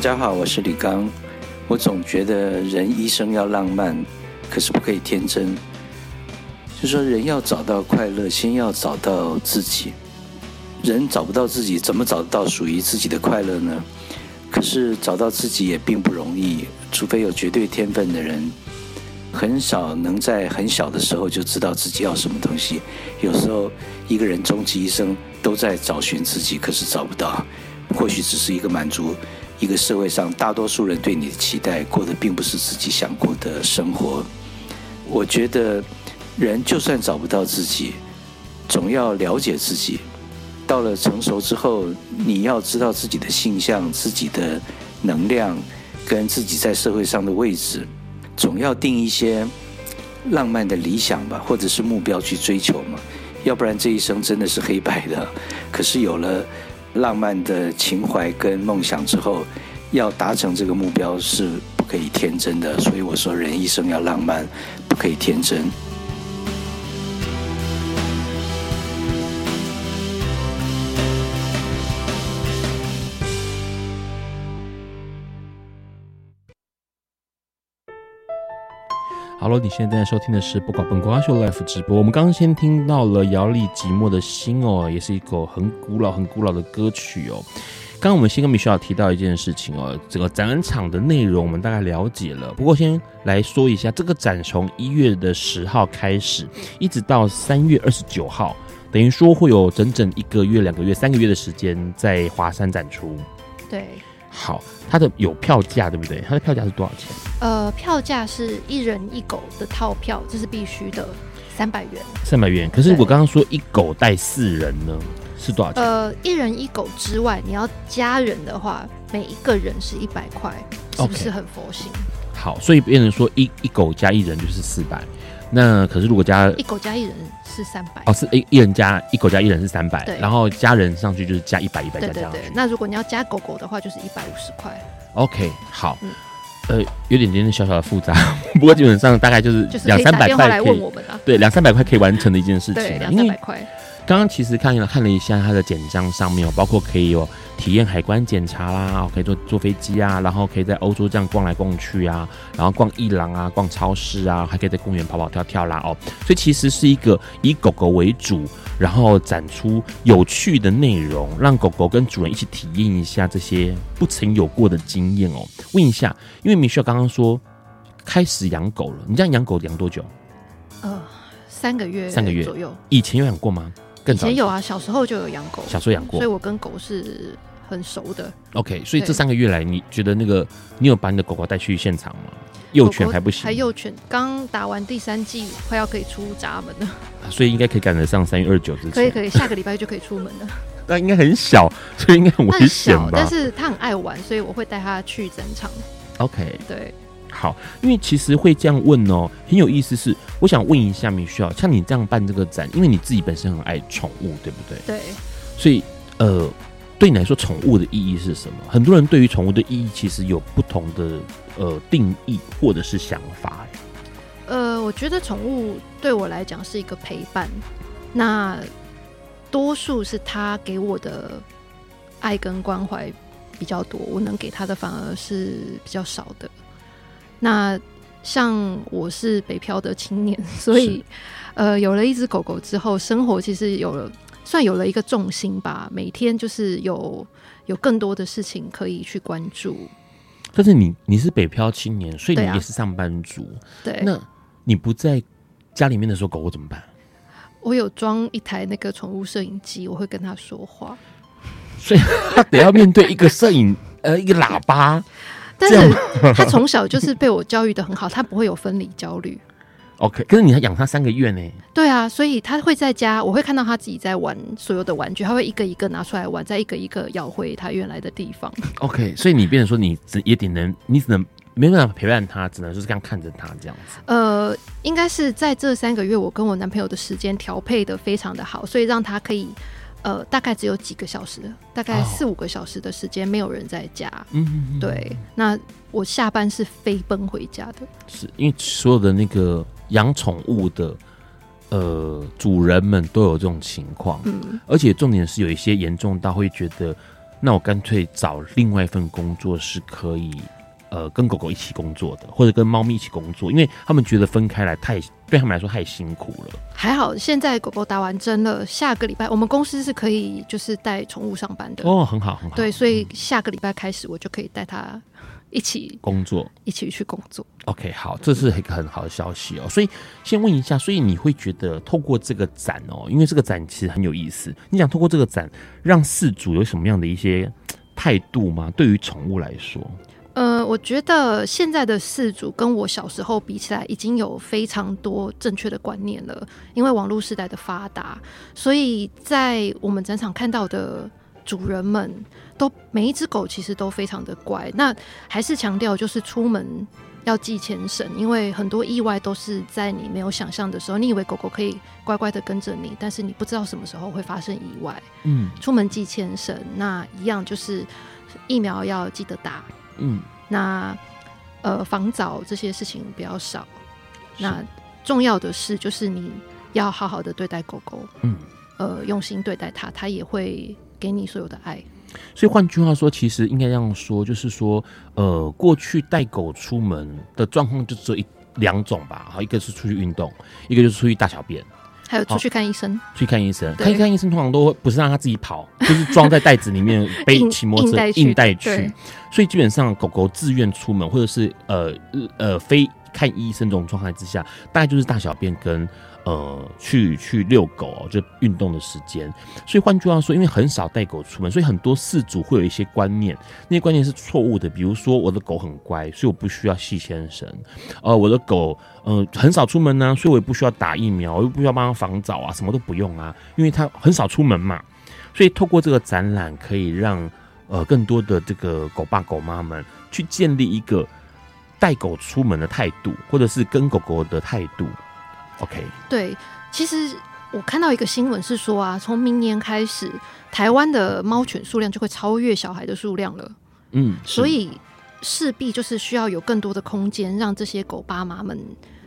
大家好，我是李刚。我总觉得人一生要浪漫，可是不可以天真。就说人要找到快乐，先要找到自己。人找不到自己，怎么找得到属于自己的快乐呢？可是找到自己也并不容易，除非有绝对天分的人，很少能在很小的时候就知道自己要什么东西。有时候一个人终其一生都在找寻自己，可是找不到，或许只是一个满足。一个社会上大多数人对你的期待，过的并不是自己想过的生活。我觉得，人就算找不到自己，总要了解自己。到了成熟之后，你要知道自己的性向、自己的能量，跟自己在社会上的位置，总要定一些浪漫的理想吧，或者是目标去追求嘛。要不然这一生真的是黑白的。可是有了。浪漫的情怀跟梦想之后，要达成这个目标是不可以天真的。所以我说，人一生要浪漫，不可以天真。Hello，你现在正在收听的是《不管本瓜秀》Life 直播。我们刚刚先听到了姚丽《寂寞的心》哦，也是一个很古老、很古老的歌曲哦。刚刚我们先跟米歇尔提到一件事情哦，这个展览场的内容我们大概了解了。不过先来说一下，这个展从一月的十号开始，一直到三月二十九号，等于说会有整整一个月、两个月、三个月的时间在华山展出。对。好，它的有票价对不对？它的票价是多少钱？呃，票价是一人一狗的套票，这是必须的，三百元。三百元。可是我刚刚说一狗带四人呢，是多少钱？呃，一人一狗之外，你要加人的话，每一个人是一百块，是不是很佛心？好，所以变成说一一狗加一人就是四百。那可是如果加一狗加一人是三百哦，是一一人加一狗加一人是三百，对然后加人上去就是加一百一百加这样对对对。那如果你要加狗狗的话，就是一百五十块。OK，好，嗯呃，有点点小小的复杂，不过基本上大概就是两三百块可以，问我们啊。对，两三百块可以完成的一件事情对，两三百块。刚刚其实看了看了一下它的简章上面有包括可以有体验海关检查啦，可以坐坐飞机啊，然后可以在欧洲这样逛来逛去啊，然后逛艺廊啊，逛超市啊，还可以在公园跑跑跳跳啦哦。所以其实是一个以狗狗为主，然后展出有趣的内容，让狗狗跟主人一起体验一下这些不曾有过的经验哦。问一下，因为 Michelle 刚刚说开始养狗了，你这样养狗养多久？呃，三个月三个月左右。以前有养过吗？更早以前有啊，小时候就有养狗，小时候养过所以我跟狗是很熟的。OK，所以这三个月来，你觉得那个你有把你的狗狗带去现场吗？幼犬还不行，还幼犬，刚打完第三季，快要可以出闸门了。所以应该可以赶得上三月二十九之前。可以可以，下个礼拜就可以出门了。那应该很小，所以应该很危险？但是它很爱玩，所以我会带它去展场。OK，对，好，因为其实会这样问哦，很有意思是。我想问一下 Michelle，像你这样办这个展，因为你自己本身很爱宠物，对不对？对，所以呃，对你来说，宠物的意义是什么？很多人对于宠物的意义其实有不同的呃定义或者是想法。呃，我觉得宠物对我来讲是一个陪伴，那多数是它给我的爱跟关怀比较多，我能给他的反而是比较少的。那像我是北漂的青年，所以呃，有了一只狗狗之后，生活其实有了算有了一个重心吧。每天就是有有更多的事情可以去关注。但是你你是北漂青年，所以你也是上班族。对，那你不在家里面的时候，狗狗怎么办？我有装一台那个宠物摄影机，我会跟它说话。所以他得要面对一个摄影呃一个喇叭。但是他从小就是被我教育的很好，他不会有分离焦虑。OK，可是你还养他三个月呢？对啊，所以他会在家，我会看到他自己在玩所有的玩具，他会一个一个拿出来玩，再一个一个咬回他原来的地方。OK，所以你变成说你只也只能你只能没办法陪伴他，只能就是这样看着他这样子。呃，应该是在这三个月，我跟我男朋友的时间调配的非常的好，所以让他可以。呃，大概只有几个小时，大概四五个小时的时间，没有人在家。嗯、哦，对。那我下班是飞奔回家的，是因为所有的那个养宠物的呃主人们都有这种情况。嗯，而且重点是有一些严重到会觉得，那我干脆找另外一份工作是可以。呃，跟狗狗一起工作的，或者跟猫咪一起工作，因为他们觉得分开来太对他们来说太辛苦了。还好，现在狗狗打完针了，下个礼拜我们公司是可以就是带宠物上班的。哦，很好，很好。对，所以下个礼拜开始，我就可以带它一起工作，一起去工作。OK，好，这是一个很好的消息哦。所以先问一下，所以你会觉得透过这个展哦，因为这个展其实很有意思，你想透过这个展让事主有什么样的一些态度吗？对于宠物来说？呃，我觉得现在的饲主跟我小时候比起来，已经有非常多正确的观念了。因为网络时代的发达，所以在我们展场看到的主人们都每一只狗其实都非常的乖。那还是强调就是出门要系牵绳，因为很多意外都是在你没有想象的时候。你以为狗狗可以乖乖的跟着你，但是你不知道什么时候会发生意外。嗯，出门系牵绳，那一样就是疫苗要记得打。嗯，那呃，防早这些事情比较少。那重要的是，就是你要好好的对待狗狗，嗯，呃，用心对待它，它也会给你所有的爱。所以换句话说，其实应该这样说，就是说，呃，过去带狗出门的状况就只有一两种吧。好，一个是出去运动，一个就是出去大小便。还有出去看医生，去看医生，看看医生通常都不是让他自己跑，就是装在袋子里面 背骑摩托车硬带去。所以基本上狗狗自愿出门，或者是呃呃非看医生这种状态之下，大概就是大小便跟呃去去遛狗就运动的时间。所以换句话说，因为很少带狗出门，所以很多饲主会有一些观念，那些观念是错误的。比如说我的狗很乖，所以我不需要系牵绳。呃，我的狗。呃，很少出门呢、所以我也不需要打疫苗，我又不需要帮他防早啊，什么都不用啊，因为它很少出门嘛。所以透过这个展览，可以让呃更多的这个狗爸狗妈们去建立一个带狗出门的态度，或者是跟狗狗的态度。OK，对，其实我看到一个新闻是说啊，从明年开始，台湾的猫犬数量就会超越小孩的数量了。嗯，所以势必就是需要有更多的空间，让这些狗爸妈们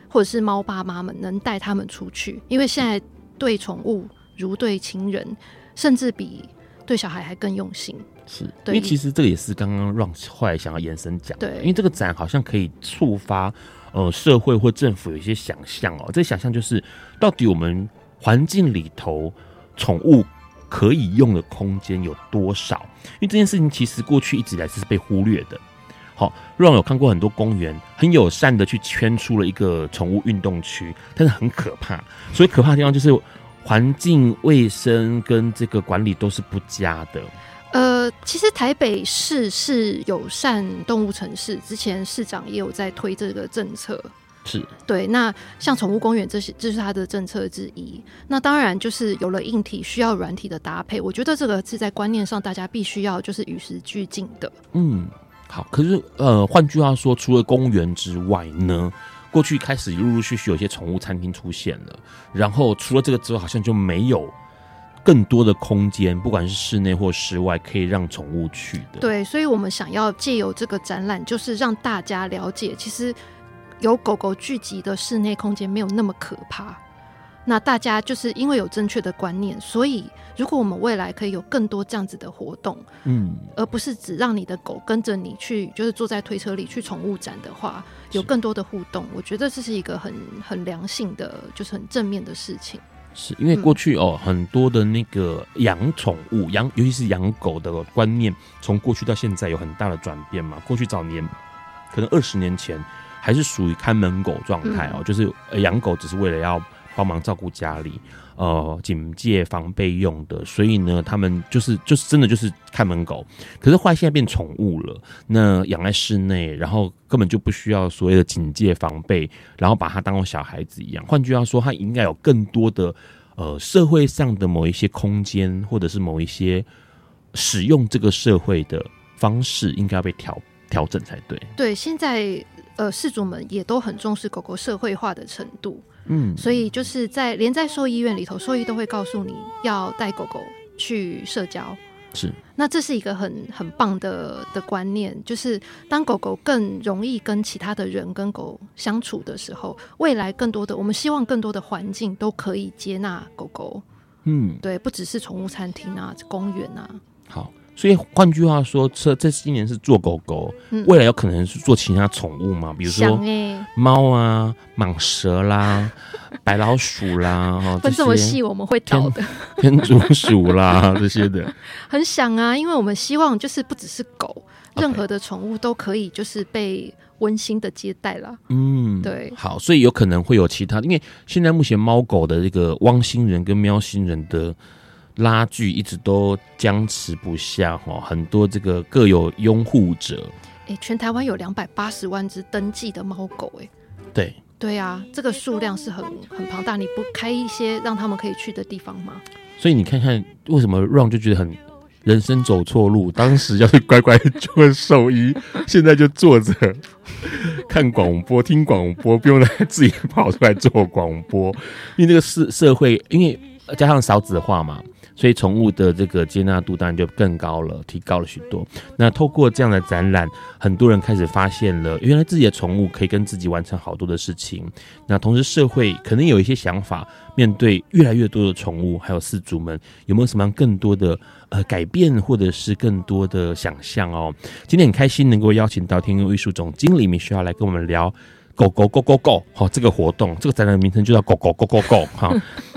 或者是猫爸妈们能带他们出去，因为现在对宠物如对亲人，甚至比对小孩还更用心。是，因为其实这个也是刚刚让后来想要延伸讲，对，因为这个展好像可以触发呃社会或政府有一些想象哦，这想象就是到底我们环境里头宠物可以用的空间有多少？因为这件事情其实过去一直以来是被忽略的。好，让有看过很多公园很友善的去圈出了一个宠物运动区，但是很可怕，所以可怕的地方就是环境卫生跟这个管理都是不佳的。呃，其实台北市是友善动物城市，之前市长也有在推这个政策。是对，那像宠物公园这些，这是它的政策之一。那当然就是有了硬体，需要软体的搭配。我觉得这个是在观念上，大家必须要就是与时俱进的。嗯，好。可是呃，换句话说，除了公园之外呢，过去开始陆陆续续有些宠物餐厅出现了，然后除了这个之外，好像就没有。更多的空间，不管是室内或室外，可以让宠物去的。对，所以我们想要借由这个展览，就是让大家了解，其实有狗狗聚集的室内空间没有那么可怕。那大家就是因为有正确的观念，所以如果我们未来可以有更多这样子的活动，嗯，而不是只让你的狗跟着你去，就是坐在推车里去宠物展的话，有更多的互动，我觉得这是一个很很良性的，就是很正面的事情。是因为过去哦，很多的那个养宠物、养尤其是养狗的观念，从过去到现在有很大的转变嘛。过去早年，可能二十年前还是属于看门狗状态哦，就是养狗只是为了要帮忙照顾家里。呃，警戒防备用的，所以呢，他们就是就是真的就是看门狗。可是后来现在变宠物了，那养在室内，然后根本就不需要所谓的警戒防备，然后把它当做小孩子一样。换句话说，它应该有更多的呃社会上的某一些空间，或者是某一些使用这个社会的方式，应该要被调调整才对。对，现在呃，饲主们也都很重视狗狗社会化的程度。嗯，所以就是在连在兽医院里头，兽医都会告诉你要带狗狗去社交。是，那这是一个很很棒的的观念，就是当狗狗更容易跟其他的人跟狗相处的时候，未来更多的我们希望更多的环境都可以接纳狗狗。嗯，对，不只是宠物餐厅啊，公园啊。好。所以换句话说，这这今年是做狗狗，嗯、未来有可能是做其他宠物嘛？比如说猫啊、蟒蛇啦、白老鼠啦，哈，分这么细我们会倒的，天竺鼠啦 这些的，很想啊，因为我们希望就是不只是狗，任何的宠物都可以就是被温馨的接待啦。嗯，对，好，所以有可能会有其他，因为现在目前猫狗的这个汪星人跟喵星人的。拉锯一直都僵持不下哈，很多这个各有拥护者。哎、欸，全台湾有两百八十万只登记的猫狗，哎，对，对啊，这个数量是很很庞大。你不开一些让他们可以去的地方吗？所以你看看为什么 Ron 就觉得很人生走错路？当时要是乖乖做兽医，现在就坐着 看广播、听广播，不用来自己跑出来做广播。因为这个社社会，因为加上少子化嘛。所以宠物的这个接纳度当然就更高了，提高了许多。那透过这样的展览，很多人开始发现了，原来自己的宠物可以跟自己完成好多的事情。那同时社会可能有一些想法，面对越来越多的宠物，还有饲主们有没有什么样更多的呃改变，或者是更多的想象哦？今天很开心能够邀请到天佑艺术总经理米歇尔来跟我们聊。狗狗 Go Go Go！好，这个活动，这个展览的名称就叫狗狗 Go Go Go！好，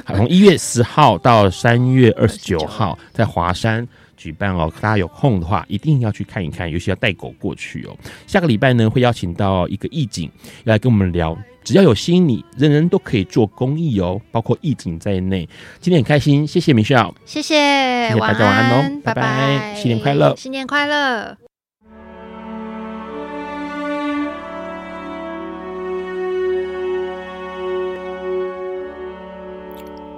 从一月十号到三月二十九号，在华山举办哦。大家有空的话，一定要去看一看，尤其要带狗过去哦。下个礼拜呢，会邀请到一个义警要来跟我们聊，只要有心，你人人都可以做公益哦，包括义警在内。今天很开心，谢谢米歇尔，谢谢，谢谢大家，晚安哦，拜拜，拜拜，新年快乐，新年快乐。